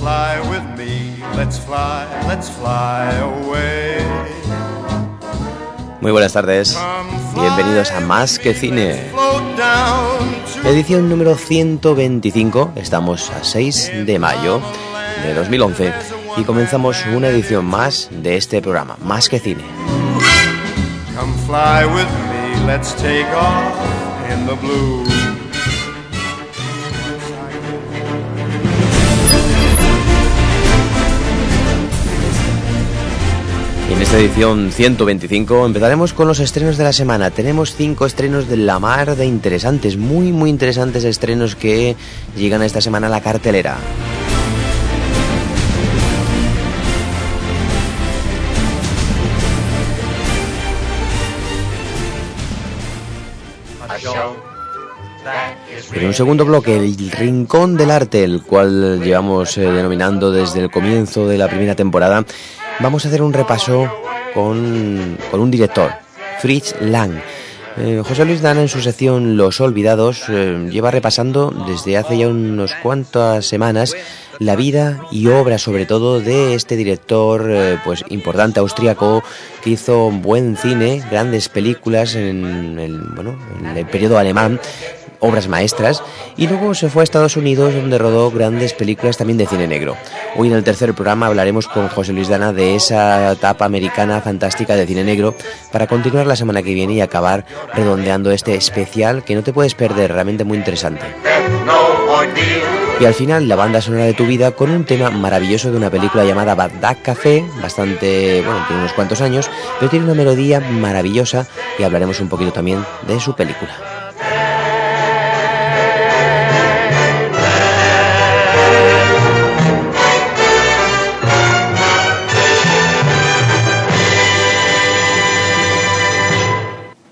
Fly with me, let's fly, let's fly away. Muy buenas tardes, bienvenidos a Más que Cine. Edición número 125, estamos a 6 de mayo de 2011 y comenzamos una edición más de este programa, Más que Cine. Come fly with me, let's take off in the blue. En esta edición 125 empezaremos con los estrenos de la semana. Tenemos cinco estrenos de la mar de interesantes, muy muy interesantes estrenos que llegan esta semana a la cartelera. En un segundo bloque, el Rincón del Arte, el cual llevamos eh, denominando desde el comienzo de la primera temporada, vamos a hacer un repaso con, con un director, Fritz Lang. Eh, José Luis Dana en su sección Los Olvidados eh, lleva repasando desde hace ya unos cuantas semanas la vida y obra sobre todo de este director pues importante austriaco que hizo buen cine, grandes películas en el, bueno, en el periodo alemán obras maestras y luego se fue a Estados Unidos donde rodó grandes películas también de cine negro. Hoy en el tercer programa hablaremos con José Luis Dana de esa etapa americana fantástica de cine negro para continuar la semana que viene y acabar redondeando este especial que no te puedes perder, realmente muy interesante. Y al final la banda sonora de tu vida con un tema maravilloso de una película llamada Bagdad Café, bastante, bueno, tiene unos cuantos años, pero tiene una melodía maravillosa y hablaremos un poquito también de su película.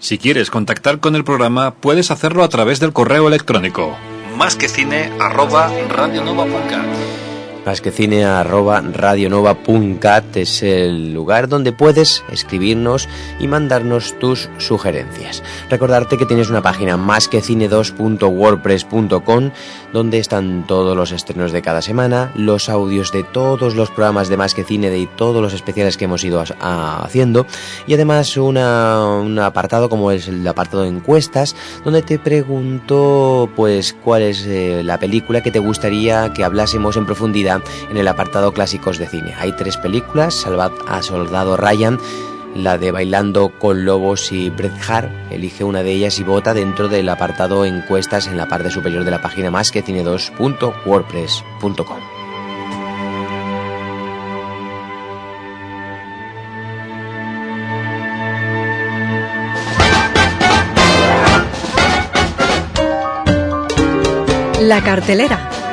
Si quieres contactar con el programa, puedes hacerlo a través del correo electrónico más que cine arroba. Más que cine arroba radionova.cat es el lugar donde puedes escribirnos y mandarnos tus sugerencias. Recordarte que tienes una página más que cine2.wordpress.com donde están todos los estrenos de cada semana, los audios de todos los programas de Más que Cine de todos los especiales que hemos ido haciendo y además un apartado como es el apartado de encuestas donde te pregunto pues cuál es eh, la película que te gustaría que hablásemos en profundidad en el apartado clásicos de cine. Hay tres películas, Salvad a Soldado Ryan, la de Bailando con Lobos y Bret Hart. Elige una de ellas y vota dentro del apartado encuestas en la parte superior de la página más que cine2.wordpress.com. La cartelera.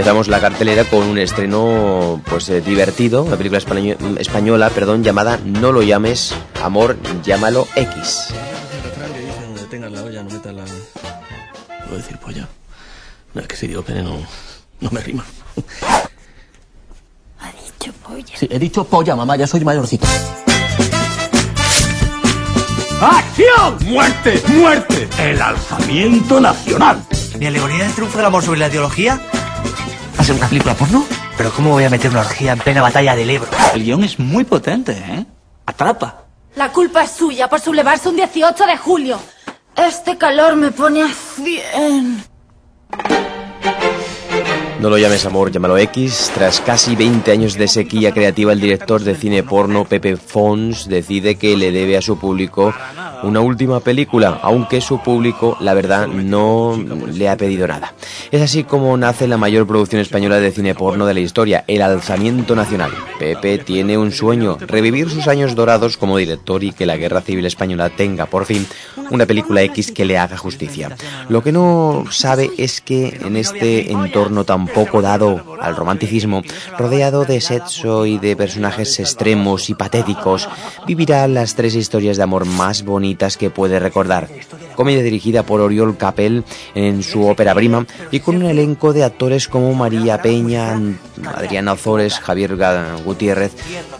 Empezamos la cartelera con un estreno pues eh, divertido, una película españo- española, perdón, llamada No lo llames amor, llámalo X. dicen, detengas la olla, no la, Voy a decir polla. No, es que si digo pene no, no me rima. Ha dicho polla. Sí, he dicho polla, mamá, ya soy mayorcito. ¡Acción! ¡Muerte! ¡Muerte! El alzamiento nacional. ¿Mi alegoría del triunfo del amor sobre la ideología? ¿Hacer una película porno? Pero ¿cómo voy a meter una orgía en plena batalla del Ebro? El guion es muy potente, ¿eh? Atrapa. La culpa es suya por sublevarse un 18 de julio. Este calor me pone a 100. No lo llames amor, llámalo X. Tras casi 20 años de sequía creativa, el director de cine porno Pepe Fons decide que le debe a su público una última película, aunque su público, la verdad, no le ha pedido nada. Es así como nace la mayor producción española de cine porno de la historia, El Alzamiento Nacional. Pepe tiene un sueño, revivir sus años dorados como director y que la Guerra Civil Española tenga, por fin, una película X que le haga justicia. Lo que no sabe es que en este entorno tan poco dado al romanticismo, rodeado de sexo y de personajes extremos y patéticos, vivirá las tres historias de amor más bonitas que puede recordar. Comedia dirigida por Oriol Capel en su ópera prima y con un elenco de actores como María Peña, Adriana Ozores, Javier Gutiérrez,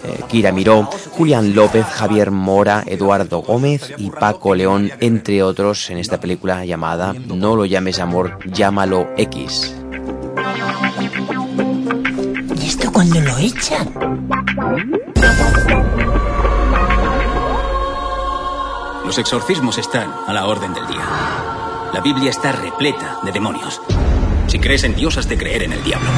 eh, Kira Miró, Julián López, Javier Mora, Eduardo Gómez y Paco León, entre otros, en esta película llamada No lo llames amor, llámalo X. ¿Y esto cuando lo echan? Los exorcismos están a la orden del día. La Biblia está repleta de demonios. Si crees en Dios, has de creer en el diablo.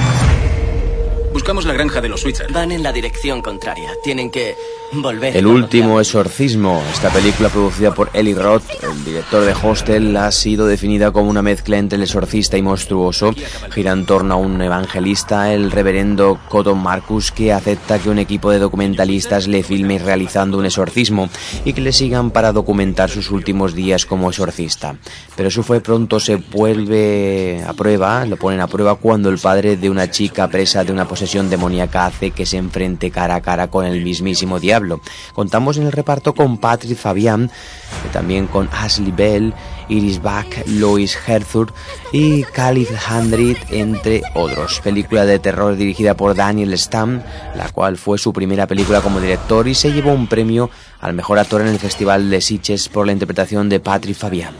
Buscamos la granja de los Switzer. Van en la dirección contraria. Tienen que volver. El último exorcismo, esta película producida por Eli Roth, el director de Hostel, ha sido definida como una mezcla entre el exorcista y monstruoso. Gira en torno a un evangelista, el reverendo Cotton Marcus, que acepta que un equipo de documentalistas le filme realizando un exorcismo y que le sigan para documentar sus últimos días como exorcista. Pero su fe pronto se vuelve a prueba, lo ponen a prueba cuando el padre de una chica presa de una posesión demoníaca hace que se enfrente cara a cara con el mismísimo diablo. Contamos en el reparto con Patrick Fabian, eh, también con Ashley Bell, Iris Bach, Lois Herzog y Khalid Handrit, entre otros. Película de terror dirigida por Daniel Stam, la cual fue su primera película como director y se llevó un premio al mejor actor en el Festival de Sitges por la interpretación de Patrick Fabian.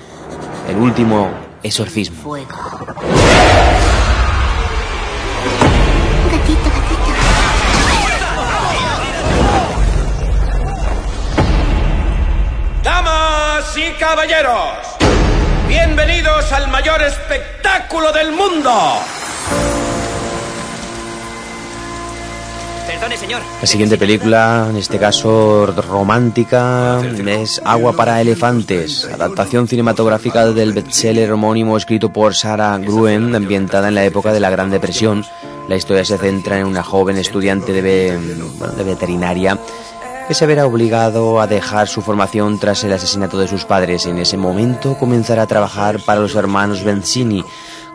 El último exorcismo. Fuego. Y caballeros, bienvenidos al mayor espectáculo del mundo. Perdone, señor. La siguiente película, en este caso romántica, es Agua para elefantes, adaptación cinematográfica del bestseller homónimo escrito por Sarah Gruen, ambientada en la época de la Gran Depresión. La historia se centra en una joven estudiante de, bueno, de veterinaria que se verá obligado a dejar su formación tras el asesinato de sus padres. En ese momento comenzará a trabajar para los hermanos Benzini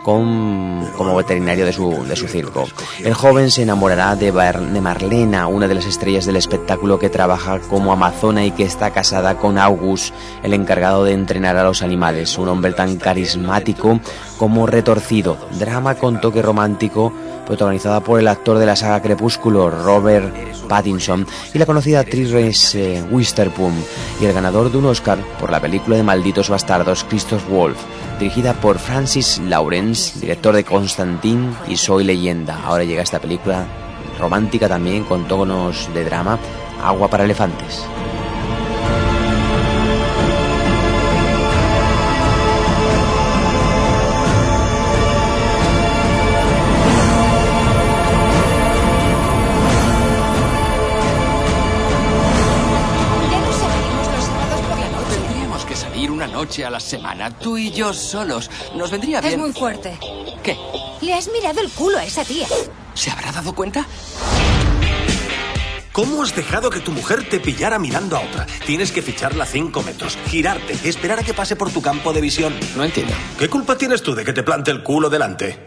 como veterinario de su, circo. El joven se enamorará de Marlena, una de las estrellas del espectáculo que trabaja como amazona y que está casada con August, el encargado de entrenar a los animales, un hombre tan carismático como retorcido. Drama con toque romántico protagonizada por el actor de la saga Crepúsculo, Robert Pattinson, y la conocida actriz Reese Witherspoon, y el ganador de un Oscar por la película de Malditos Bastardos, Christoph Wolf, dirigida por Francis Lawrence, director de Constantine y Soy Leyenda. Ahora llega esta película romántica también, con tonos de drama, Agua para Elefantes. Salir una noche a la semana, tú y yo solos. Nos vendría bien. Es muy fuerte. ¿Qué? Le has mirado el culo a esa tía. ¿Se habrá dado cuenta? ¿Cómo has dejado que tu mujer te pillara mirando a otra? Tienes que ficharla a cinco metros, girarte, esperar a que pase por tu campo de visión. No entiendo. ¿Qué culpa tienes tú de que te plante el culo delante?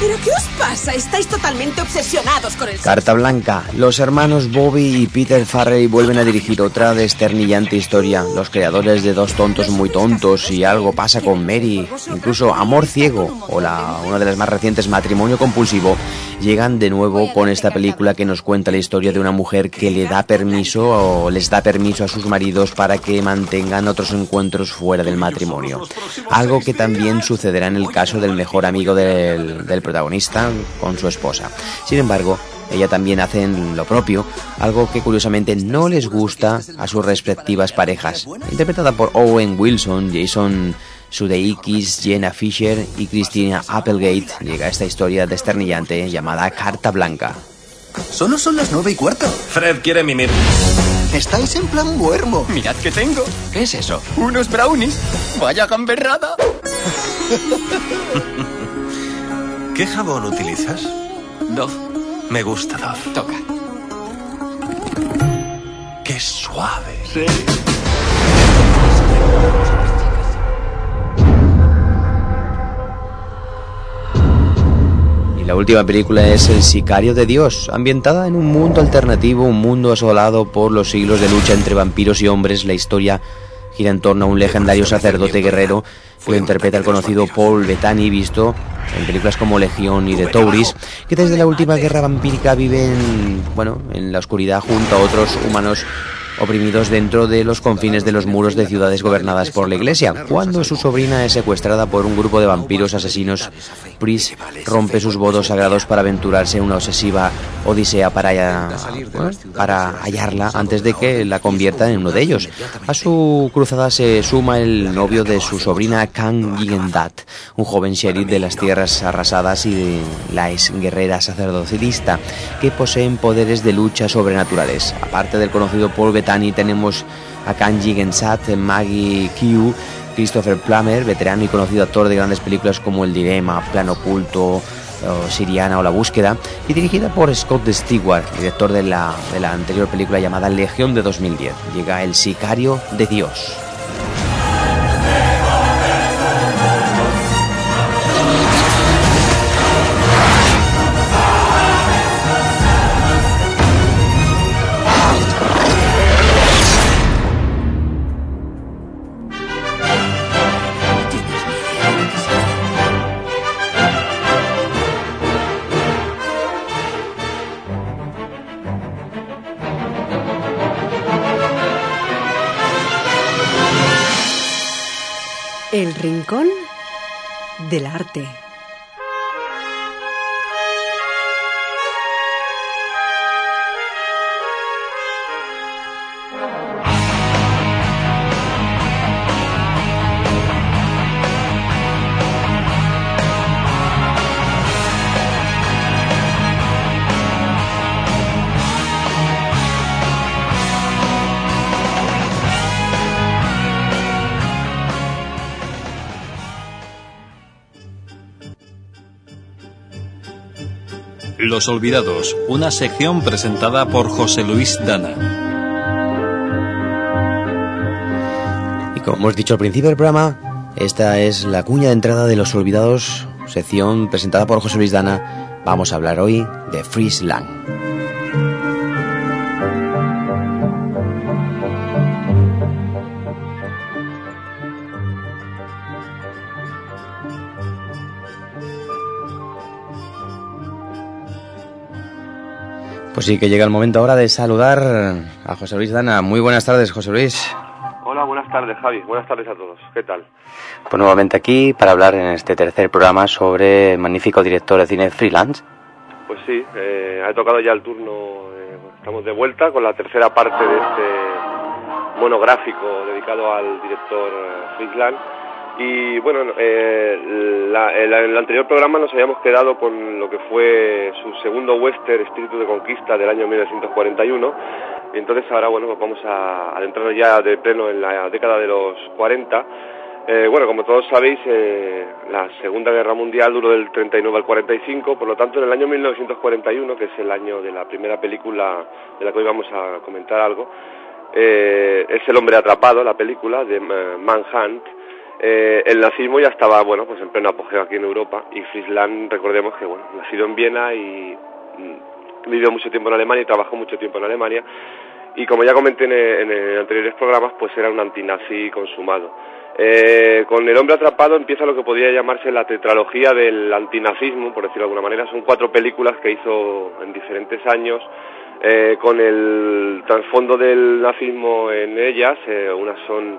¿Pero qué os pasa? Estáis totalmente obsesionados con el Carta Blanca. Los hermanos Bobby y Peter Farrey vuelven a dirigir otra desternillante historia. Los creadores de Dos tontos muy tontos y algo pasa con Mary, incluso Amor ciego o la una de las más recientes Matrimonio compulsivo, llegan de nuevo con esta película que nos cuenta la historia de una mujer que le da permiso o les da permiso a sus maridos para que mantengan otros encuentros fuera del matrimonio. Algo que también sucederá en el caso del mejor amigo del, del protagonista con su esposa. Sin embargo, ella también hacen lo propio, algo que curiosamente no les gusta a sus respectivas parejas. Interpretada por Owen Wilson, Jason Sudeikis, Jenna Fisher y Christina Applegate, llega esta historia desternillante llamada Carta Blanca. Solo son las nueve y cuarto. Fred quiere mimir. Estáis en plan muermo. Mirad que tengo. ¿Qué es eso? Unos brownies. Vaya gamberrada. ¿Qué jabón utilizas? Dove. Me gusta Dove. Toca. Qué suave. Sí. Y la última película es El sicario de Dios, ambientada en un mundo alternativo, un mundo asolado por los siglos de lucha entre vampiros y hombres. La historia gira en torno a un legendario sacerdote guerrero que lo interpreta el conocido Paul Bettany, visto en películas como Legión y The Tauris, que desde la última guerra vampírica viven, bueno, en la oscuridad junto a otros humanos oprimidos dentro de los confines de los muros de ciudades gobernadas por la iglesia. Cuando su sobrina es secuestrada por un grupo de vampiros asesinos, Pris rompe sus votos sagrados para aventurarse en una obsesiva odisea para, para hallarla antes de que la convierta en uno de ellos. A su cruzada se suma el novio de su sobrina Kang Yigendat, un joven sheriff de las tierras arrasadas y la ex guerrera sacerdotista que poseen poderes de lucha sobrenaturales. Aparte del conocido Paul Bettany tenemos a Kanji Gensat, Maggie Q, Christopher Plummer, veterano y conocido actor de grandes películas como El Dilema, Plan Oculto, Siriana o La Búsqueda, y dirigida por Scott Stewart, director de la, de la anterior película llamada Legión de 2010. Llega El Sicario de Dios. El Rincón del Arte. Los Olvidados, una sección presentada por José Luis Dana. Y como hemos dicho al principio del programa, esta es la cuña de entrada de Los Olvidados, sección presentada por José Luis Dana. Vamos a hablar hoy de Fritz Pues sí, que llega el momento ahora de saludar a José Luis Dana. Muy buenas tardes, José Luis. Hola, buenas tardes, Javi. Buenas tardes a todos. ¿Qué tal? Pues nuevamente aquí para hablar en este tercer programa sobre el magnífico director de cine freelance. Pues sí, eh, ha tocado ya el turno. eh, estamos de vuelta con la tercera parte de este monográfico dedicado al director eh, Fritz Lang. Y bueno, eh, en el anterior programa nos habíamos quedado con lo que fue su segundo western, Espíritu de Conquista, del año 1941. Y entonces ahora, bueno, pues vamos a adentrarnos ya de pleno en la década de los 40. Eh, bueno, como todos sabéis, eh, la Segunda Guerra Mundial duró del 39 al 45, por lo tanto en el año 1941, que es el año de la primera película de la que hoy vamos a comentar algo, eh, es El hombre atrapado, la película de eh, Manhunt, eh, el nazismo ya estaba, bueno, pues en pleno apogeo aquí en Europa y Friesland, recordemos que, bueno, nacido en Viena y mm, vivió mucho tiempo en Alemania y trabajó mucho tiempo en Alemania y como ya comenté en, en anteriores programas, pues era un antinazi consumado. Eh, con El hombre atrapado empieza lo que podría llamarse la tetralogía del antinazismo, por decirlo de alguna manera. Son cuatro películas que hizo en diferentes años eh, con el trasfondo del nazismo en ellas. Eh, unas son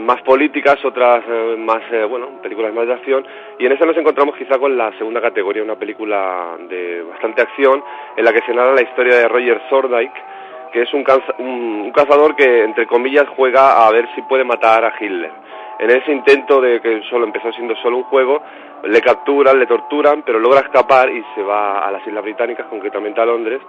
más políticas, otras eh, más, eh, bueno, películas más de acción. Y en esta nos encontramos quizá con la segunda categoría, una película de bastante acción, en la que se narra la historia de Roger Sordyke, que es un, un cazador que, entre comillas, juega a ver si puede matar a Hitler en ese intento de que solo empezó siendo solo un juego, le capturan, le torturan, pero logra escapar y se va a las Islas Británicas, concretamente a Londres,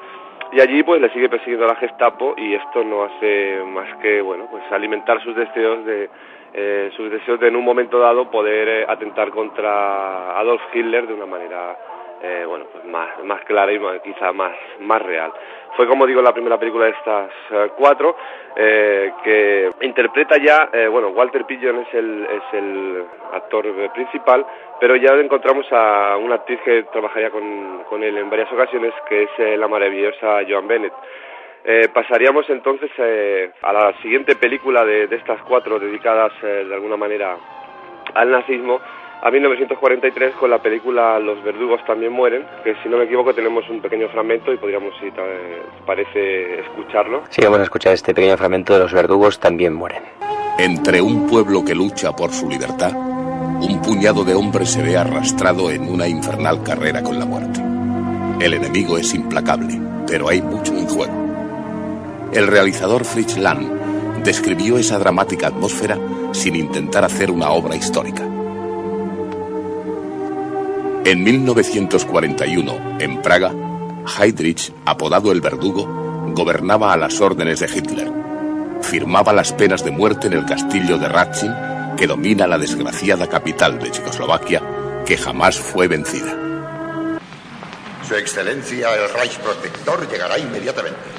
y allí pues le sigue persiguiendo la Gestapo y esto no hace más que bueno pues alimentar sus deseos de eh, sus deseos de en un momento dado poder eh, atentar contra Adolf Hitler de una manera eh, bueno pues más más clara y quizá más más real. Fue como digo la primera película de estas eh, cuatro eh, que interpreta ya bueno Walter Pidgeon es el es el actor principal pero ya encontramos a una actriz que trabajaría con, con él en varias ocasiones que es la maravillosa Joan Bennett. Pasaríamos entonces a la siguiente película de, de estas cuatro dedicadas de alguna manera al nazismo a 1943 con la película Los verdugos también mueren, que si no me equivoco tenemos un pequeño fragmento y podríamos, si parece, escucharlo. Sí, vamos a escuchar este pequeño fragmento de Los verdugos también mueren. Entre un pueblo que lucha por su libertad, un puñado de hombres se ve arrastrado en una infernal carrera con la muerte. El enemigo es implacable, pero hay mucho en juego. El realizador Fritz Lang describió esa dramática atmósfera sin intentar hacer una obra histórica. En 1941, en Praga, Heydrich, apodado el verdugo, gobernaba a las órdenes de Hitler. Firmaba las penas de muerte en el castillo de Ratchin, que domina la desgraciada capital de Checoslovaquia, que jamás fue vencida. Su Excelencia el Reichsprotector llegará inmediatamente.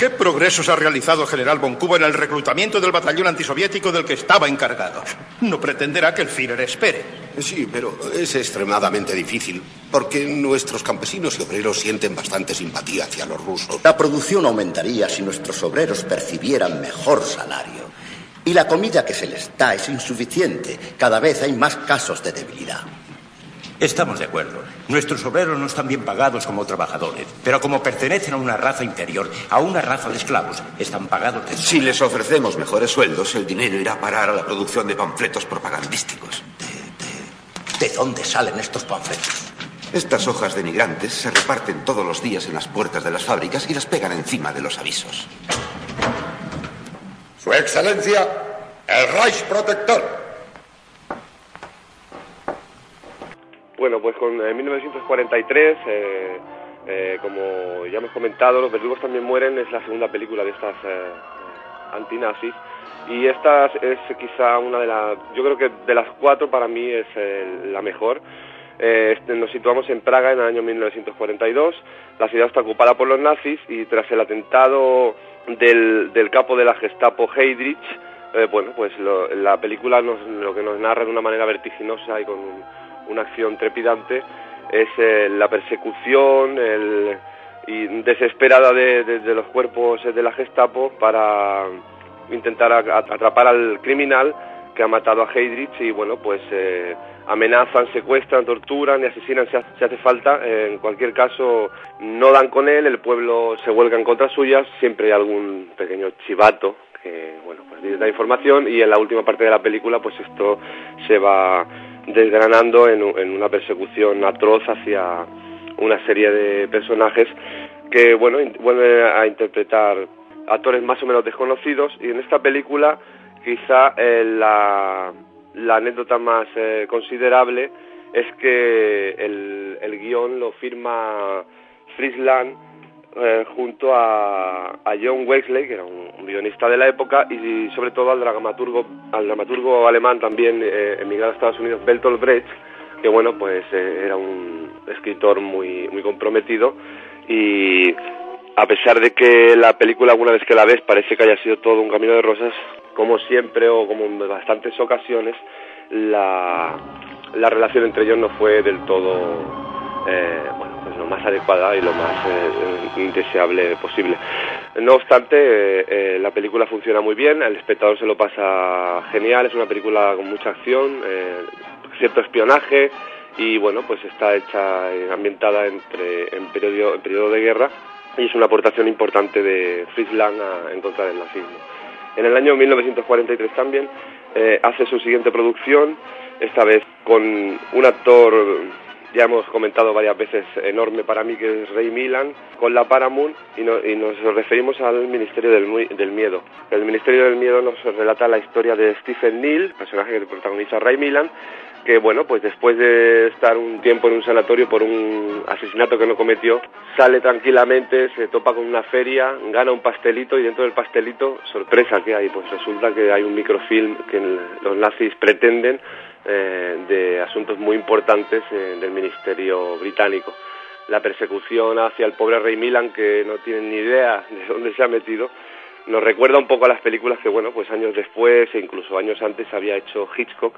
¿Qué progresos ha realizado el general Von en el reclutamiento del batallón antisoviético del que estaba encargado? No pretenderá que el Führer espere. Sí, pero es extremadamente difícil, porque nuestros campesinos y obreros sienten bastante simpatía hacia los rusos. La producción aumentaría si nuestros obreros percibieran mejor salario. Y la comida que se les da es insuficiente. Cada vez hay más casos de debilidad. Estamos de acuerdo. Nuestros obreros no están bien pagados como trabajadores, pero como pertenecen a una raza inferior, a una raza de esclavos, están pagados de... Si les ofrecemos mejores sueldos, el dinero irá a parar a la producción de panfletos propagandísticos. ¿De, de dónde salen estos panfletos? Estas hojas denigrantes se reparten todos los días en las puertas de las fábricas y las pegan encima de los avisos. Su Excelencia, el Reichsprotector. Bueno, pues con, en 1943, eh, eh, como ya hemos comentado, Los verdugos también mueren, es la segunda película de estas eh, antinazis. Y esta es quizá una de las, yo creo que de las cuatro para mí es la mejor. Este, nos situamos en Praga en el año 1942. La ciudad está ocupada por los nazis y tras el atentado del, del capo de la Gestapo Heydrich, bueno, pues la película nos, lo que nos narra de una manera vertiginosa y con una acción trepidante, es eh, la persecución el, desesperada de, los cuerpos de la Gestapo para intentar atrapar al criminal que ha matado a Heydrich y bueno, pues eh, amenazan, secuestran, torturan y asesinan si hace falta. en cualquier caso, no dan con él, el pueblo se vuelca en contra suyas, siempre hay algún pequeño chivato que, bueno, pues da información y en la última parte de la película, pues esto se va desgranando en, una persecución atroz hacia una serie de personajes que, bueno, vuelven a interpretar actores más o menos desconocidos y en esta película quizá eh, la, anécdota más eh, considerable es que el, el guion lo firma Friesland eh, junto a, a, John Wesley, que era un, guionista de la época, y, sobre todo al dramaturgo, al dramaturgo alemán también eh, emigrado a Estados Unidos, Bertolt Brecht, que bueno, pues eh, era un escritor muy, muy comprometido. Y a pesar de que la película alguna vez que la ves parece que haya sido todo un camino de rosas, como siempre o como en bastantes ocasiones, la, la relación entre ellos no fue del todo eh, bueno, lo más adecuada y lo más eh, indeseable posible. No obstante, eh, la película funciona muy bien, el espectador se lo pasa genial, es una película con mucha acción, cierto espionaje y bueno, pues está hecha ambientada entre en periodo, periodo de guerra y es una aportación importante de Fritz Lang en contra del nazismo. En el año 1943 también hace su siguiente producción, esta vez con un actor ya hemos comentado varias veces, enorme para mí, que es Rey Milan, con la Paramount, y, nos referimos al Ministerio del, Miedo. El Ministerio del Miedo nos relata la historia de Stephen Neal, personaje que protagoniza Ray Milan, que bueno, pues después de estar un tiempo en un sanatorio por un asesinato que no cometió, sale tranquilamente, se topa con una feria, gana un pastelito y dentro del pastelito, sorpresa que hay, pues resulta que hay un microfilm que los nazis pretenden eh, de asuntos muy importantes eh, del Ministerio británico. La persecución hacia el pobre rey Milan, que no tiene ni idea de dónde se ha metido, nos recuerda un poco a las películas que, bueno, pues años después e incluso años antes había hecho Hitchcock.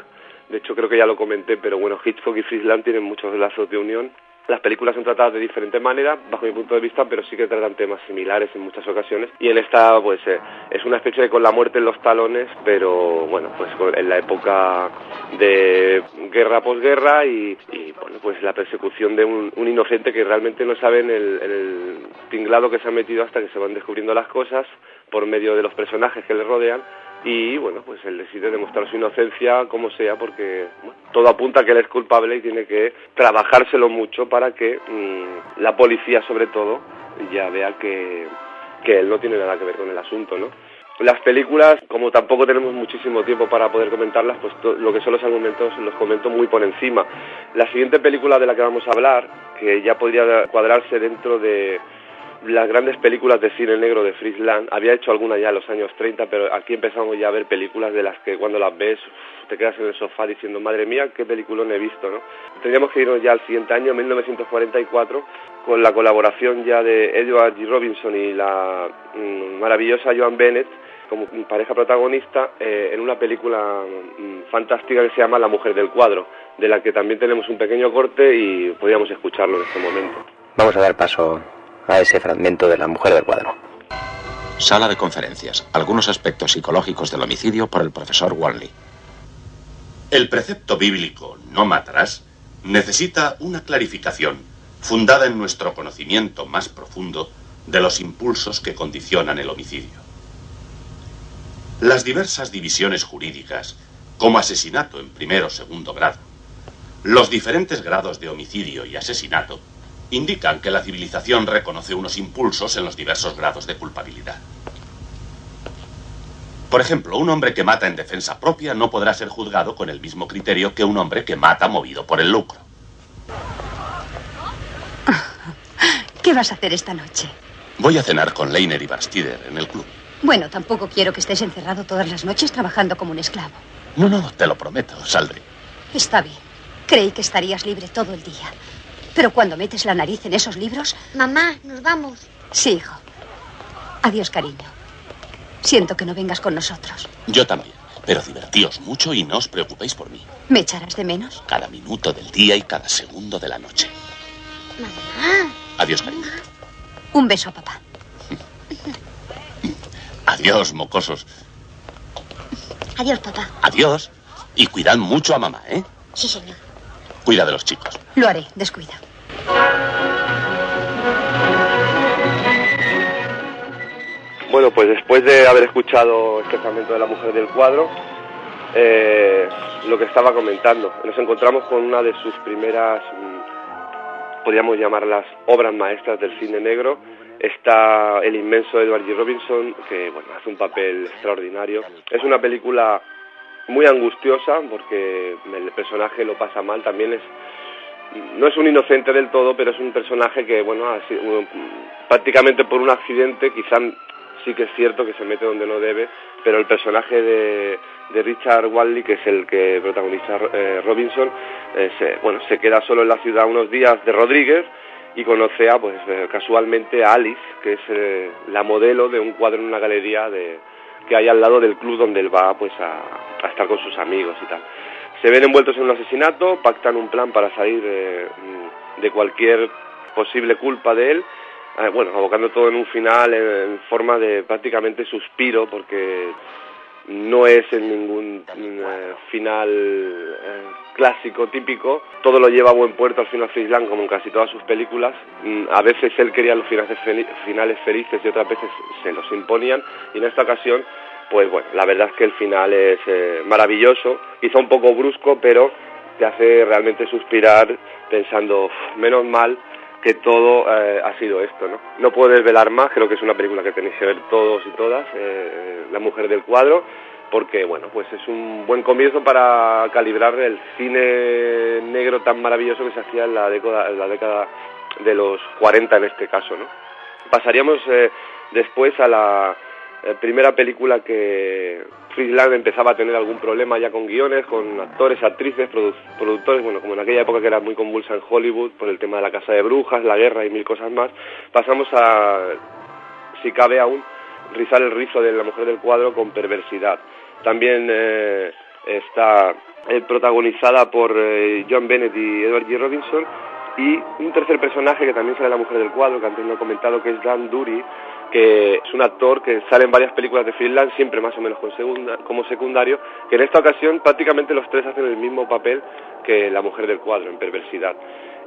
De hecho, creo que ya lo comenté, pero bueno, Hitchcock y Friesland tienen muchos lazos de unión las películas son tratadas de diferente manera, bajo mi punto de vista, pero sí que tratan temas similares en muchas ocasiones. Y en esta, pues, eh, es una especie de con la muerte en los talones, pero bueno, pues en la época de guerra posguerra y, y bueno, pues la persecución de un, inocente que realmente no sabe en el, el tinglado que se ha metido hasta que se van descubriendo las cosas por medio de los personajes que le rodean y bueno, pues él decide demostrar su inocencia como sea porque todo apunta a que él es culpable y tiene que trabajárselo mucho para que mm, la policía sobre todo ya vea que, que él no tiene nada que ver con el asunto, ¿no? Las películas, como tampoco tenemos muchísimo tiempo para poder comentarlas, pues lo que son los argumentos los comento muy por encima. La siguiente película de la que vamos a hablar, que ya podría cuadrarse dentro de las grandes películas de cine negro de Friesland, había hecho alguna ya en los años 30, pero aquí empezamos ya a ver películas de las que cuando las ves te quedas en el sofá diciendo, madre mía, qué película he visto, ¿no? Tendríamos que irnos ya al siguiente año, 1944, con la colaboración ya de Edward G. Robinson y la mm, maravillosa Joan Bennett como pareja protagonista eh, en una película mm, fantástica que se llama La mujer del cuadro, de la que también tenemos un pequeño corte y podríamos escucharlo en este momento. Vamos a dar paso a ese fragmento de la mujer del cuadro. Sala de conferencias. Algunos aspectos psicológicos del homicidio por el profesor Wanley. El precepto bíblico no matarás necesita una clarificación fundada en nuestro conocimiento más profundo de los impulsos que condicionan el homicidio. Las diversas divisiones jurídicas, como asesinato en primero o segundo grado, los diferentes grados de homicidio y asesinato, indican que la civilización reconoce unos impulsos en los diversos grados de culpabilidad. Por ejemplo, un hombre que mata en defensa propia no podrá ser juzgado con el mismo criterio que un hombre que mata movido por el lucro. ¿Qué vas a hacer esta noche? Voy a cenar con Leiner y Bastider en el club. Bueno, tampoco quiero que estés encerrado todas las noches trabajando como un esclavo. No, no, te lo prometo, saldré. Está bien. Creí que estarías libre todo el día. Pero cuando metes la nariz en esos libros... Mamá, nos vamos. Sí, hijo. Adiós, cariño. Siento que no vengas con nosotros. Yo también. Pero divertíos mucho y no os preocupéis por mí. ¿Me echarás de menos? Cada minuto del día y cada segundo de la noche. Mamá. Adiós, cariño. Un beso a papá. Adiós, mocosos. Adiós, papá. Adiós. Y cuidad mucho a mamá, ¿eh? Sí, señor. Cuida de los chicos. Lo haré, descuida. Bueno, pues después de haber escuchado este fragmento de la mujer del cuadro, eh, lo que estaba comentando, nos encontramos con una de sus primeras, mm, podríamos llamarlas obras maestras del cine negro. Está el inmenso Edward G. Robinson, que bueno, hace un papel extraordinario. Es una película muy angustiosa porque el personaje lo pasa mal, también es no es un inocente del todo, pero es un personaje que, bueno, prácticamente por un accidente, quizá sí que es cierto que se mete donde no debe, pero el personaje de, de Richard Wally, que es el que protagoniza eh, Robinson, eh, se, bueno, se queda solo en la ciudad unos días de Rodríguez y conoce a, pues, eh, casualmente a Alice, que es la modelo de un cuadro en una galería de, que hay al lado del club donde él va pues a, estar con sus amigos y tal. Se ven envueltos en un asesinato, pactan un plan para salir de, de cualquier posible culpa de él, bueno, abocando todo en un final en, forma de prácticamente suspiro, porque no es en ningún eh, final eh, clásico típico, todo lo lleva a buen puerto al final Frisland como en casi todas sus películas, Mm, a veces él quería los finales, finales felices y otras veces se los imponían. Y en esta ocasión pues bueno, la verdad es que el final es eh, maravilloso, quizá un poco brusco, pero te hace realmente suspirar pensando, "Uf, menos mal que todo eh, ha sido esto, ¿no? No puedo desvelar más, creo que es una película que tenéis que ver todos y todas, eh, La mujer del cuadro, porque, bueno, pues es un buen comienzo para calibrar el cine negro tan maravilloso que se hacía en la década, en la de los 40 en este caso, ¿no? Pasaríamos eh, después a la eh, primera película que Friedland empezaba a tener algún problema ya con guiones, con actores, actrices, produ- productores, bueno, como en aquella época que era muy convulsa en Hollywood por el tema de la casa de brujas, la guerra y mil cosas más, pasamos a, si cabe aún, rizar el rizo de la mujer del cuadro con perversidad. También eh, está eh, protagonizada por eh, John Bennett y Edward G. Robinson y un tercer personaje que también sale la mujer del cuadro, que antes no he comentado, que es Dan Dury, que es un actor que sale en varias películas de Finland, siempre más o menos como secundario, que en esta ocasión prácticamente los tres hacen el mismo papel que la mujer del cuadro, en perversidad.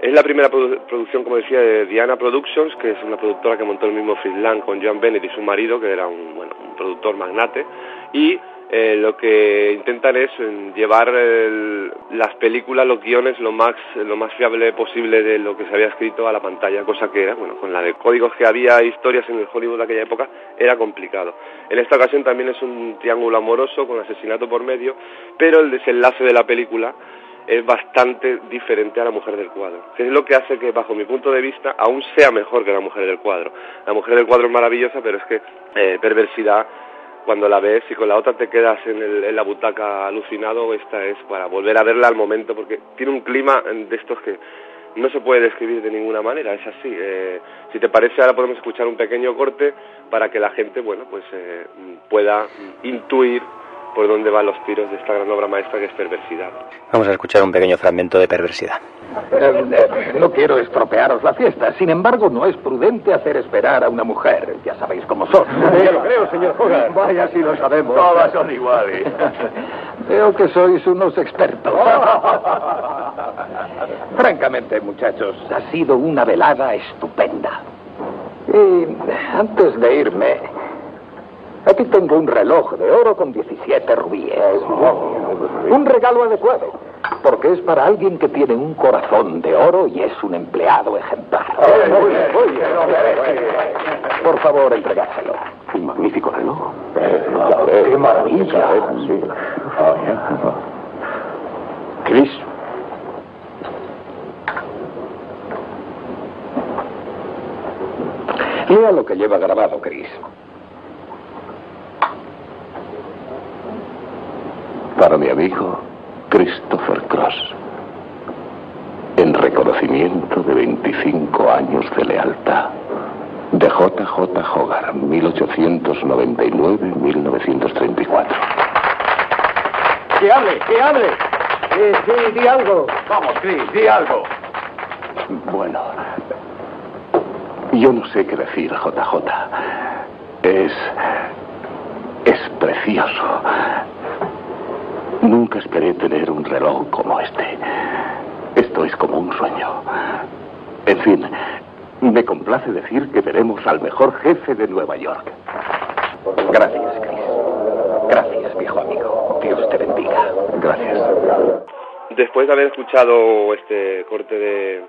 Es la primera produ- producción, como decía, de Diana Productions, que es una productora que montó el mismo Friedland con Joan Bennett y su marido, que era un, bueno, un productor magnate, y eh, lo que intentan es eh, llevar el- las películas, los guiones, lo más, lo más fiable posible de lo que se había escrito a la pantalla, cosa que era, bueno, con la de códigos que había, historias en el Hollywood de aquella época, era complicado. En esta ocasión también es un triángulo amoroso con asesinato por medio, pero el desenlace de la película es bastante diferente a la mujer del cuadro, que es lo que hace que, bajo mi punto de vista, aún sea mejor que la mujer del cuadro. La mujer del cuadro es maravillosa, pero es que eh, perversidad, cuando la ves y con la otra te quedas en, el- en la butaca alucinado, esta es para volver a verla al momento, porque tiene un clima de estos que no se puede describir de ninguna manera, es así. Eh, si te parece, ahora podemos escuchar un pequeño corte para que la gente, bueno, pues eh, pueda intuir por dónde van los tiros de esta gran obra maestra que es perversidad. Vamos a escuchar un pequeño fragmento de perversidad. Eh, eh, no quiero estropearos la fiesta. Sin embargo, no es prudente hacer esperar a una mujer. Ya sabéis cómo son. Ya lo creo, señor Hogarth. Vaya, si lo sabemos. Todas son iguales. Veo que sois unos expertos. Francamente, muchachos, ha sido una velada estupenda. Y antes de irme, aquí tengo un reloj de oro con 17 rubíes. Un regalo adecuado, porque es para alguien que tiene un corazón de oro y es un empleado ejemplar. Por favor, entregárselo. Un magnífico reloj. ¡Qué maravilla! Chris, Lea lo que lleva grabado, Chris. para mi amigo Christopher Cross, en reconocimiento de 25 años de lealtad, de JJ Hogarth, 1899-1934. ¡Que hable! ¡Que hable! Sí, sí, di algo. Vamos, Chris, di algo. Bueno, yo no sé qué decir, JJ. Es. es precioso. Nunca esperé tener un reloj como este. Esto es como un sueño. En fin, me complace decir que veremos al mejor jefe de Nueva York. Gracias, Chris. Gracias, viejo amigo. Dios te bendiga. Gracias. Después de haber escuchado este corte de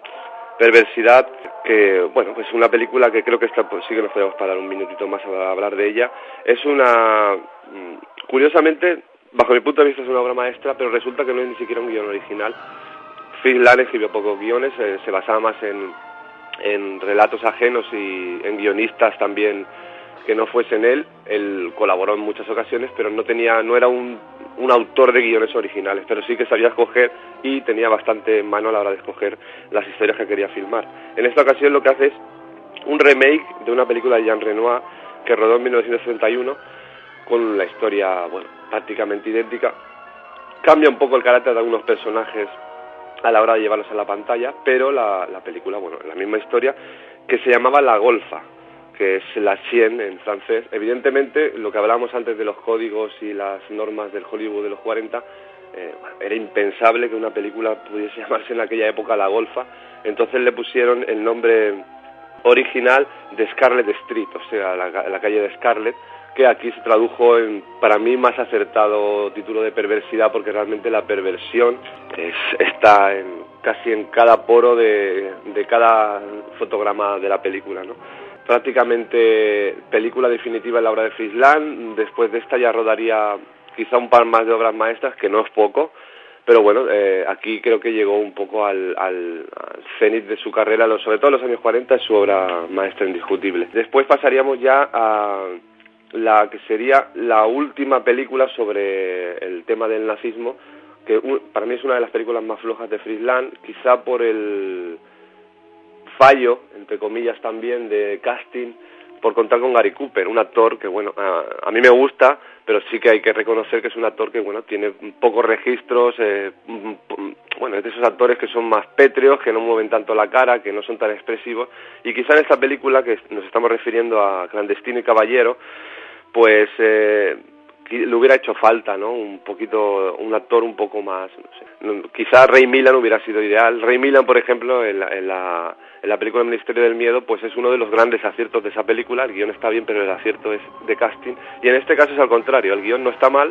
perversidad, que bueno, pues una película que creo que esta pues, sí que nos podemos parar un minutito más a hablar de ella. Es una, mm, curiosamente, bajo mi punto de vista es una obra maestra, pero resulta que no es ni siquiera un guion original. Fritz escribió pocos guiones, eh, se basaba más en, en relatos ajenos y en guionistas también que no fuesen él. Él colaboró en muchas ocasiones, pero no tenía, no era un, un autor de guiones originales, pero sí que sabía escoger y tenía bastante mano a la hora de escoger las historias que quería filmar. En esta ocasión lo que hace es un remake de una película de Jean Renoir que rodó en 1961 con la historia, bueno, prácticamente idéntica, cambia un poco el carácter de algunos personajes a la hora de llevarlos a la pantalla, pero la, la película, bueno, la misma historia, que se llamaba La Golfa, que es la Chien en francés. Evidentemente, lo que hablábamos antes de los códigos y las normas del Hollywood de los 40, eh, era impensable que una película pudiese llamarse en aquella época La Golfa, entonces le pusieron el nombre original de Scarlet Street, o sea, la, la calle de Scarlet, que aquí se tradujo en, para mí, más acertado título de perversidad, porque realmente la perversión está en, casi en cada poro de, de cada fotograma de la película, ¿no? Prácticamente película definitiva en la obra de Frisland, después de esta ya rodaría quizá un par más de obras maestras, que no es poco, pero bueno, eh, aquí creo que llegó un poco al, al, al cenit de su carrera, sobre todo en los años 40, es su obra maestra indiscutible. Después pasaríamos ya a la que sería la última película sobre el tema del nazismo, que para mí es una de las películas más flojas de Friesland, quizá por el fallo, entre comillas también, de casting, por contar con Gary Cooper, un actor que, bueno, a, mí me gusta, pero sí que hay que reconocer que es un actor que, bueno, tiene pocos registros, eh, bueno, es de esos actores que son más pétreos, que no mueven tanto la cara, que no son tan expresivos, y quizá en esta película, que nos estamos refiriendo a Clandestino y Caballero, pues eh, le hubiera hecho falta, ¿no? Un poquito, un actor un poco más, no sé. Quizá Ray Millan hubiera sido ideal. Ray Millan, por ejemplo, en la, en la, película El Ministerio del Miedo, pues es uno de los grandes aciertos de esa película. El guion está bien, pero el acierto es de casting. Y en este caso es al contrario, el guion no está mal.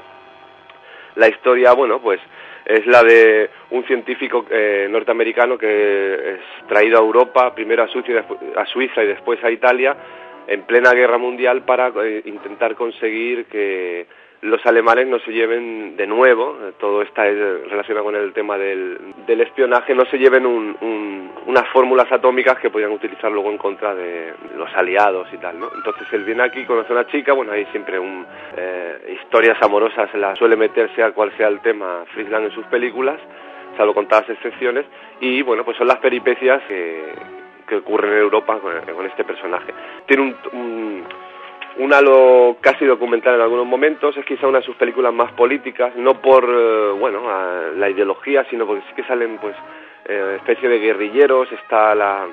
La historia, bueno, pues es la de un científico eh, norteamericano que es traído a Europa, primero a Suiza y después a Italia, en plena guerra mundial para eh, intentar conseguir que los alemanes no se lleven de nuevo, eh, todo está relacionado con el tema del, del espionaje, no se lleven un, un, unas fórmulas atómicas que podían utilizar luego en contra de, los aliados y tal, ¿no? Entonces él viene aquí, conoce a una chica, bueno, hay siempre un, eh, historias amorosas, la suele meterse a cual sea el tema Friesland en sus películas, salvo contadas excepciones, y bueno, pues son las peripecias que, que ocurren en Europa con, con este personaje. Tiene un, un un halo casi documental en algunos momentos, es quizá una de sus películas más políticas, no por, eh, bueno, la ideología, sino porque sí que salen, pues, eh, especie de guerrilleros, está la,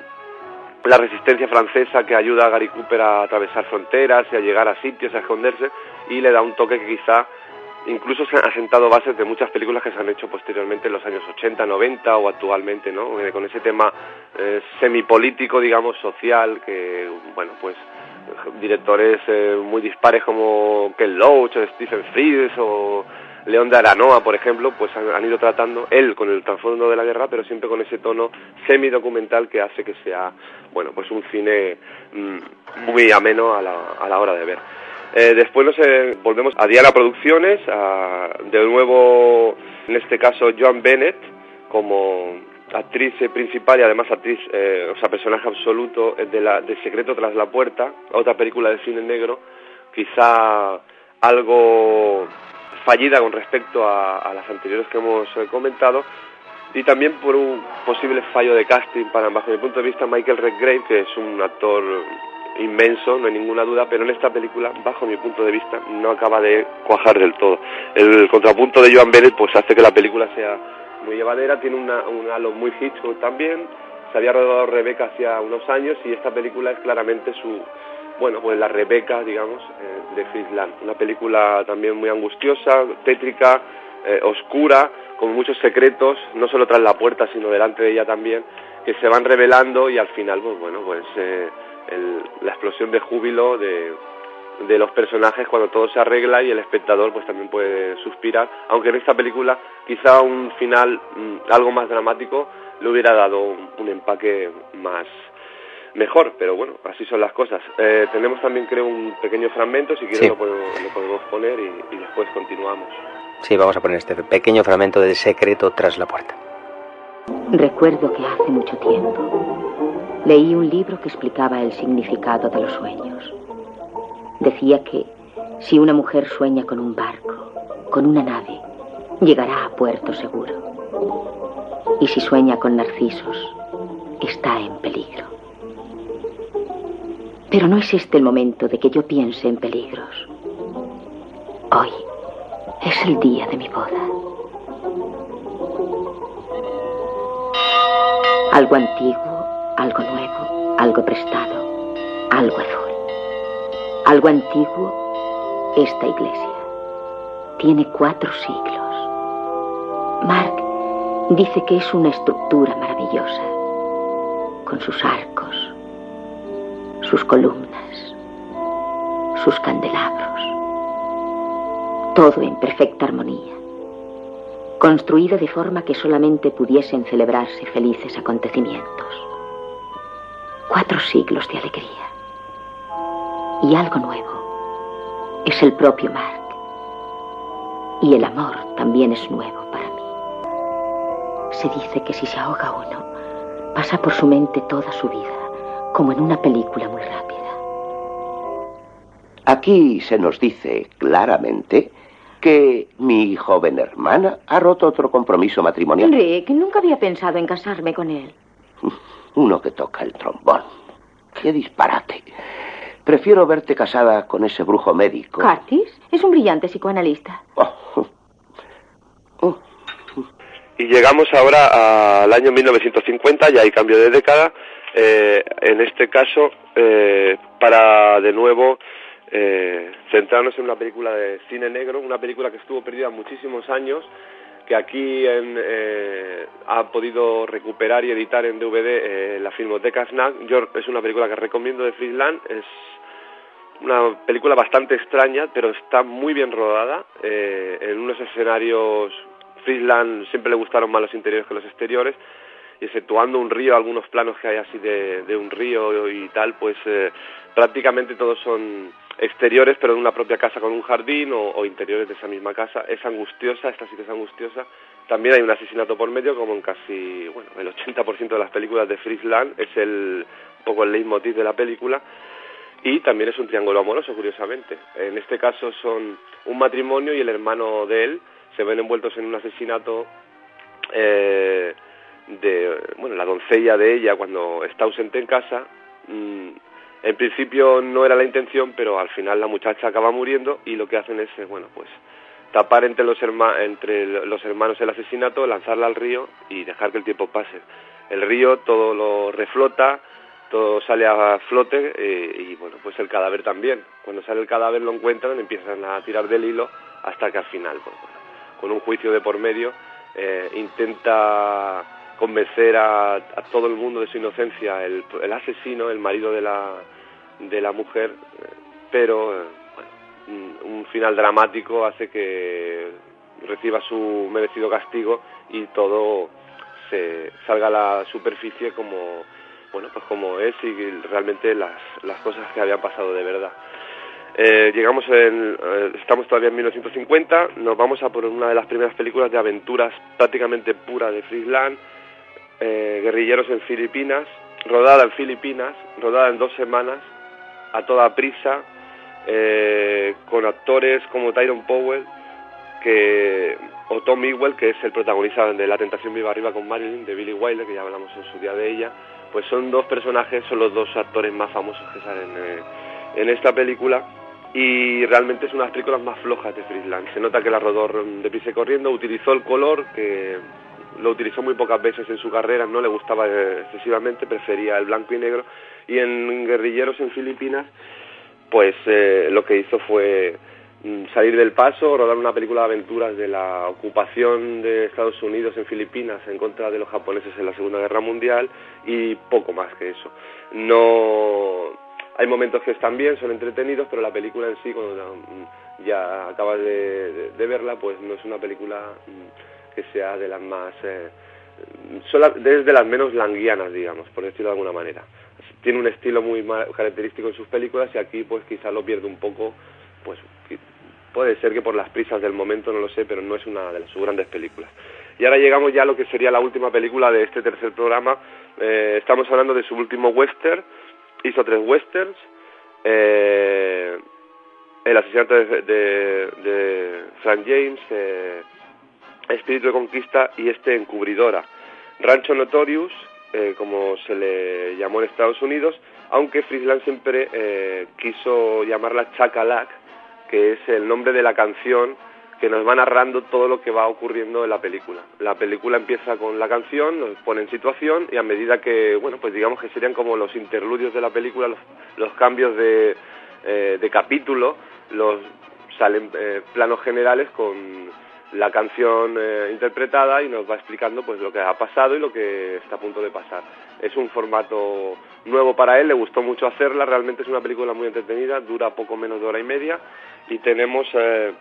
la resistencia francesa que ayuda a Gary Cooper a atravesar fronteras y a llegar a sitios, a esconderse, y le da un toque que quizá incluso se han sentado bases de muchas películas que se han hecho posteriormente en los años 80, 90 o actualmente, ¿no? Eh, con ese tema eh, semipolítico, digamos, social, que, bueno, pues directores eh, muy dispares como Ken Loach o Stephen Frears o León de Aranoa, por ejemplo, pues han, ido tratando él con el trasfondo de la guerra, pero siempre con ese tono semi-documental que hace que sea, bueno, pues un cine mm, muy ameno a la, a la hora de ver. Eh, después nos eh, volvemos a Diana Producciones, a, de nuevo, en este caso, Joan Bennett, como actriz principal y además actriz, eh, o sea, personaje absoluto de, la, de Secreto tras la puerta, otra película de cine negro, quizá algo fallida con respecto a, a las anteriores que hemos eh, comentado, y también por un posible fallo de casting para, bajo mi punto de vista, Michael Redgrave, que es un actor inmenso, no hay ninguna duda, pero en esta película, bajo mi punto de vista, no acaba de cuajar del todo. El contrapunto de Joan Bennett pues hace que la película sea muy llevadera, tiene una, un halo muy Hitchcock también, se había rodado Rebeca hacía unos años y esta película es claramente su, bueno, pues la Rebeca, digamos, eh, de Friesland. Una película también muy angustiosa, tétrica, eh, oscura, con muchos secretos, no solo tras la puerta, sino delante de ella también, que se van revelando y al final, pues bueno, pues eh, el, la explosión de júbilo de, de los personajes cuando todo se arregla y el espectador pues también puede suspirar, aunque en esta película quizá un final mm, algo más dramático le hubiera dado un, empaque más mejor, pero bueno, así son las cosas. Eh, tenemos también creo un pequeño fragmento, si quieres lo, podemos, poner y, y después continuamos. Sí, vamos a poner este pequeño fragmento de secreto tras la puerta. Recuerdo que hace mucho tiempo leí un libro que explicaba el significado de los sueños. Decía que si una mujer sueña con un barco, con una nave, llegará a puerto seguro. Y si sueña con narcisos, está en peligro. Pero no es este el momento de que yo piense en peligros. Hoy es el día de mi boda. Algo antiguo algo nuevo, algo prestado, algo azul. Algo antiguo, esta iglesia. Tiene cuatro siglos. Mark dice que es una estructura maravillosa, con sus arcos, sus columnas, sus candelabros, todo en perfecta armonía, construido de forma que solamente pudiesen celebrarse felices acontecimientos. Cuatro siglos de alegría. Y algo nuevo. Es el propio Mark. Y el amor también es nuevo para mí. Se dice que si se ahoga uno, pasa por su mente toda su vida, como en una película muy rápida. Aquí se nos dice claramente que mi joven hermana ha roto otro compromiso matrimonial. Rick, nunca había pensado en casarme con él. Uno que toca el trombón. ¡Qué disparate! Prefiero verte casada con ese brujo médico. Curtis es un brillante psicoanalista. Y llegamos ahora al año 1950, ya hay cambio de década. Eh, en este caso, eh, para de nuevo eh, centrarnos en una película de cine negro, una película que estuvo perdida muchísimos años, que aquí en, eh, ha podido recuperar y editar en DVD eh, la Filmoteca Snack. Yo, es una película que recomiendo de Friesland, es una película bastante extraña, pero está muy bien rodada, eh, en unos escenarios... Friesland siempre le gustaron más los interiores que los exteriores, y exceptuando un río, algunos planos que hay así de, de un río y tal, pues eh, prácticamente todos son exteriores, pero de una propia casa con un jardín o, interiores de esa misma casa. Es angustiosa, esta sí que es angustiosa. También hay un asesinato por medio, como en casi, bueno, el 80% de las películas de Friesland, es el, un poco el leitmotiv de la película. Y también es un triángulo amoroso, curiosamente. En este caso son un matrimonio y el hermano de él se ven envueltos en un asesinato eh, de, bueno, la doncella de ella cuando está ausente en casa. Mmm, en principio no era la intención, pero al final la muchacha acaba muriendo y lo que hacen es, eh, bueno, pues tapar entre los, herma entre los hermanos el asesinato, lanzarla al río y dejar que el tiempo pase. El río todo lo reflota, todo sale a flote eh, y bueno, pues el cadáver también. Cuando sale el cadáver lo encuentran, empiezan a tirar del hilo hasta que al final, pues, con un juicio de por medio, eh, intenta convencer a, a, todo el mundo de su inocencia el, asesino, el marido de la, de la mujer, pero eh, un, final dramático hace que reciba su merecido castigo y todo se salga a la superficie como bueno pues como es y realmente las, las cosas que habían pasado de verdad. Eh, llegamos en, eh, estamos todavía en 1950, nos vamos a por una de las primeras películas de aventuras prácticamente pura de Friesland, eh, Guerrilleros en Filipinas, rodada en Filipinas, rodada en dos semanas, a toda prisa, eh, con actores como Tyrone Powell, que, o Tom Ewell, que es el protagonista de La Tentación Viva Arriba con Marilyn, de Billy Wilder, que ya hablamos en su día de ella, pues son dos personajes, son los dos actores más famosos que salen eh, en esta película y realmente es una de las películas más flojas de Friesland. Se nota que la rodó de pise corriendo, utilizó el color que lo utilizó muy pocas veces en su carrera, no le gustaba excesivamente, prefería el blanco y negro. Y en Guerrilleros en Filipinas, pues eh, lo que hizo fue salir del paso, rodar una película de aventuras de la ocupación de Estados Unidos en Filipinas en contra de los japoneses en la Segunda Guerra Mundial y poco más que eso. No hay momentos que están bien, son entretenidos, pero la película en sí, cuando ya acabas de, verla, pues no es una película que sea de las más eh, desde las menos languianas digamos por decirlo de alguna manera. Tiene un estilo muy característico en sus películas y aquí pues quizás lo pierde un poco pues puede ser que por las prisas del momento no lo sé pero no es una de sus grandes películas. Y ahora llegamos ya a lo que sería la última película de este tercer programa. Eh, estamos hablando de su último western. Hizo tres westerns. Eh, el asesinato de, de, de Frank James eh, Espíritu de Conquista y este Encubridora. Rancho Notorious, eh, como se le llamó en Estados Unidos, aunque Friesland siempre eh, quiso llamarla Chacalac, que es el nombre de la canción que nos va narrando todo lo que va ocurriendo en la película. La película empieza con la canción, nos pone en situación y a medida que, bueno, pues digamos que serían como los interludios de la película, los, cambios de, eh, de capítulo, los salen eh, planos generales con la canción eh, interpretada y nos va explicando pues lo que ha pasado y lo que está a punto de pasar. Es un formato nuevo para él, le gustó mucho hacerla, realmente es una película muy entretenida, dura poco menos de hora y media y tenemos eh,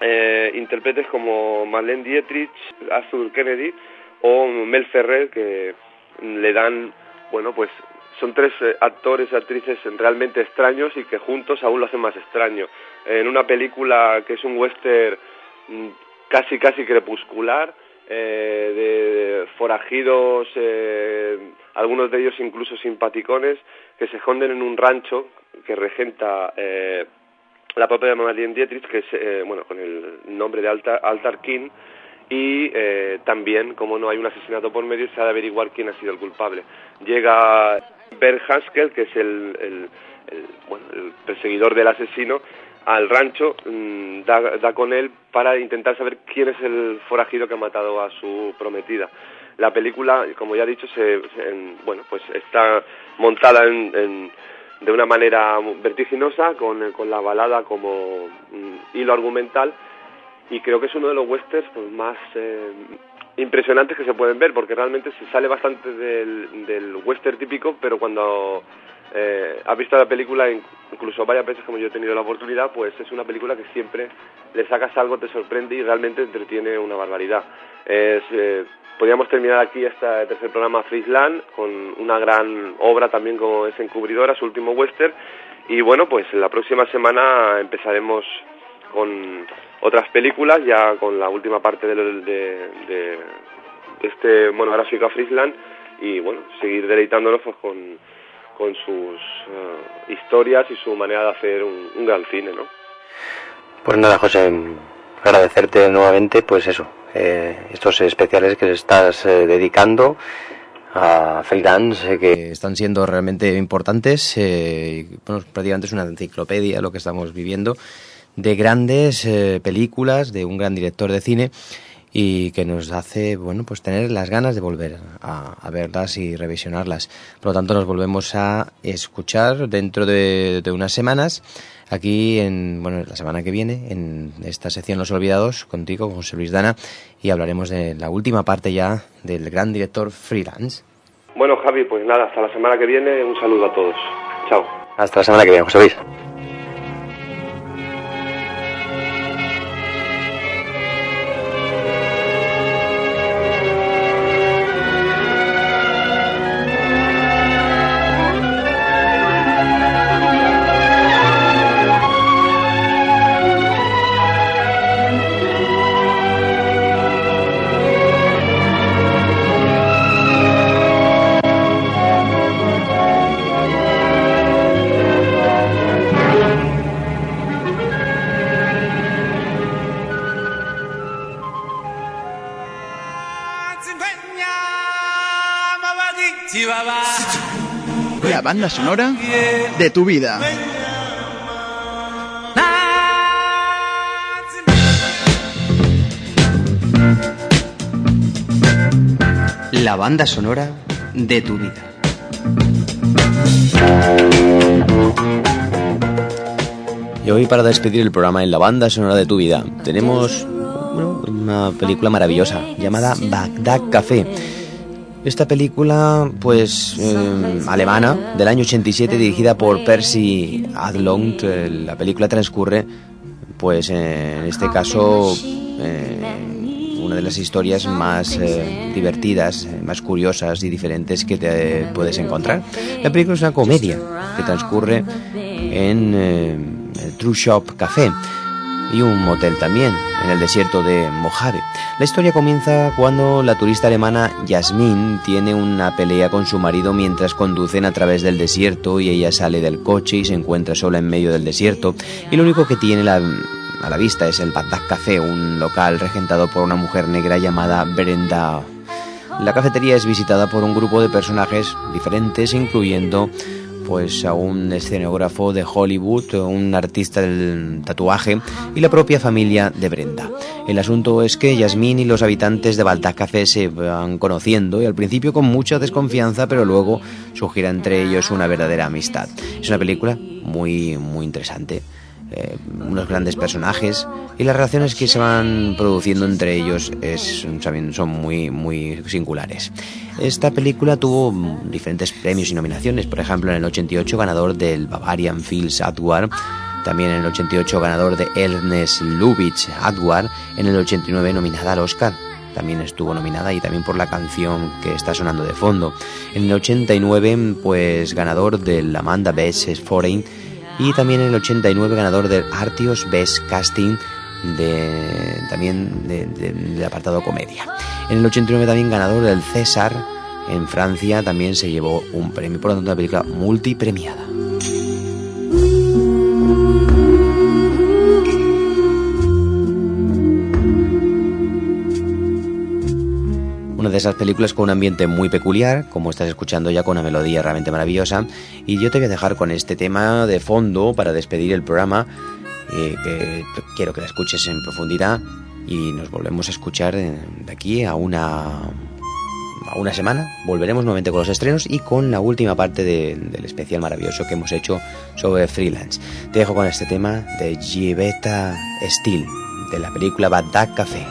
eh intérpretes como Marlene Dietrich, Arthur Kennedy o Mel Ferrer que le dan, bueno, pues son tres actores y actrices realmente extraños y que juntos aún lo hacen más extraño. En una película que es un western mm, casi casi crepuscular, eh, de forajidos, eh, algunos de ellos incluso simpaticones, que se esconden en un rancho que regenta eh, la propia Marlene Dietrich, que es, bueno, con el nombre de Altar, Altar King, y también, como no hay un asesinato por medio, se ha de averiguar quién ha sido el culpable. Llega Bert Haskell, que es el, el, bueno, el perseguidor del asesino, al rancho, mm, da, con él para intentar saber quién es el forajido que ha matado a su prometida. La película, como ya he dicho, se, bueno, pues está montada en, de una manera vertiginosa, con, con la balada como mm, hilo argumental, y creo que es uno de los westerns pues, más eh, impresionantes que se pueden ver, porque realmente se sale bastante del, del western típico, pero cuando eh, has visto la película incluso varias veces como yo he tenido la oportunidad, pues es una película que siempre le sacas algo, te sorprende y realmente entretiene una barbaridad. Eh, podríamos terminar aquí este tercer programa Friesland con una gran obra también como es Encubridora, su último western. Y bueno, pues la próxima semana empezaremos con otras películas, ya con la última parte de, de, de este monográfico a Friesland y bueno, seguir deleitándonos pues, con con sus eh, historias y su manera de hacer un, gran cine, ¿no? Pues nada, José, agradecerte nuevamente, pues eso, eh, estos especiales que estás eh, dedicando a freelance que están siendo realmente importantes. bueno, prácticamente es una enciclopedia lo que estamos viviendo de grandes películas de un gran director de cine y que nos hace bueno pues tener las ganas de volver a, verlas y revisionarlas. Por lo tanto, nos volvemos a escuchar dentro de, unas semanas aquí en bueno la semana que viene en esta sección Los Olvidados contigo, con José Luis Dana, y hablaremos de la última parte ya del gran director freelance. Bueno, Javi, pues nada, hasta la semana que viene, un saludo a todos. Chao. Hasta la semana que viene, José Luis. Banda sonora de tu vida. La banda sonora de tu vida. Y hoy para despedir el programa en la banda sonora de tu vida tenemos una película maravillosa llamada Bagdad Café esta película, pues, eh, alemana, del año 87, dirigida por Percy Adlong, la película transcurre, pues, en este caso, eh, una de las historias más eh, divertidas, más curiosas y diferentes que te puedes encontrar. La película es una comedia que transcurre en el True Shop Café y un motel también, en el desierto de Mojave. La historia comienza cuando la turista alemana Yasmin tiene una pelea con su marido mientras conducen a través del desierto y ella sale del coche y se encuentra sola en medio del desierto y lo único que tiene a la vista es el Bagdad Café, un local regentado por una mujer negra llamada Brenda. La cafetería es visitada por un grupo de personajes diferentes, incluyendo pues a un escenógrafo de Hollywood, un artista del tatuaje y la propia familia de Brenda. El asunto es que Yasmín y los habitantes de Baltac Café se van conociendo y al principio con mucha desconfianza, pero luego surgirá entre ellos una verdadera amistad. Es una película muy muy interesante. Eh, unos grandes personajes y las relaciones que se van produciendo entre ellos es, son muy, muy singulares. Esta película tuvo diferentes premios y nominaciones, por ejemplo en el 88 ganador del Bavarian Fields Award, también en el 88 ganador de Ernest Lubitsch Award, en el 89 nominada al Oscar también estuvo nominada y también por la canción que está sonando de fondo. En el 89, pues ganador del Amanda Best Foreign y también en el 89 ganador del Artios Best Casting de, también del apartado comedia. En el 89 también ganador del César en Francia también se llevó un premio, por lo tanto una película multipremiada. Esas películas con un ambiente muy peculiar, como estás escuchando ya con una melodía realmente maravillosa. Y yo te voy a dejar con este tema de fondo para despedir el programa, eh, que quiero que la escuches en profundidad y nos volvemos a escuchar de aquí a una, a una semana. Volveremos nuevamente con los estrenos y con la última parte del especial maravilloso que hemos hecho sobre freelance. Te dejo con este tema de Givetta Steel, de la película Bad Café.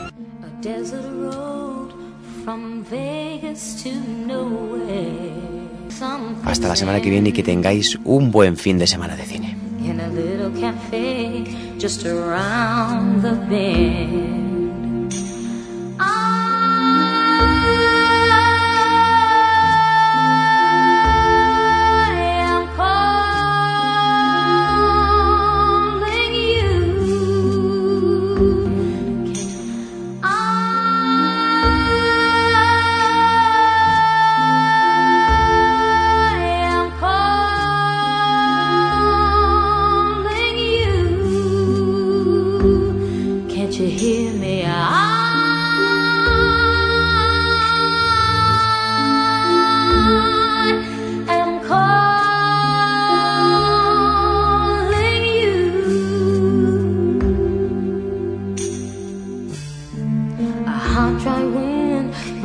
Hasta la semana que viene y que tengáis un buen fin de semana de cine.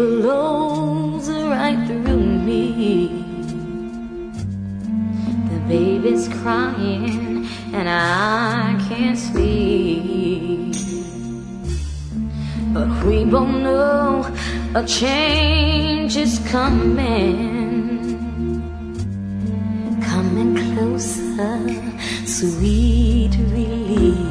blows right through me. The baby's crying and I can't sleep. But we both know a change is coming. Coming closer, sweet relief.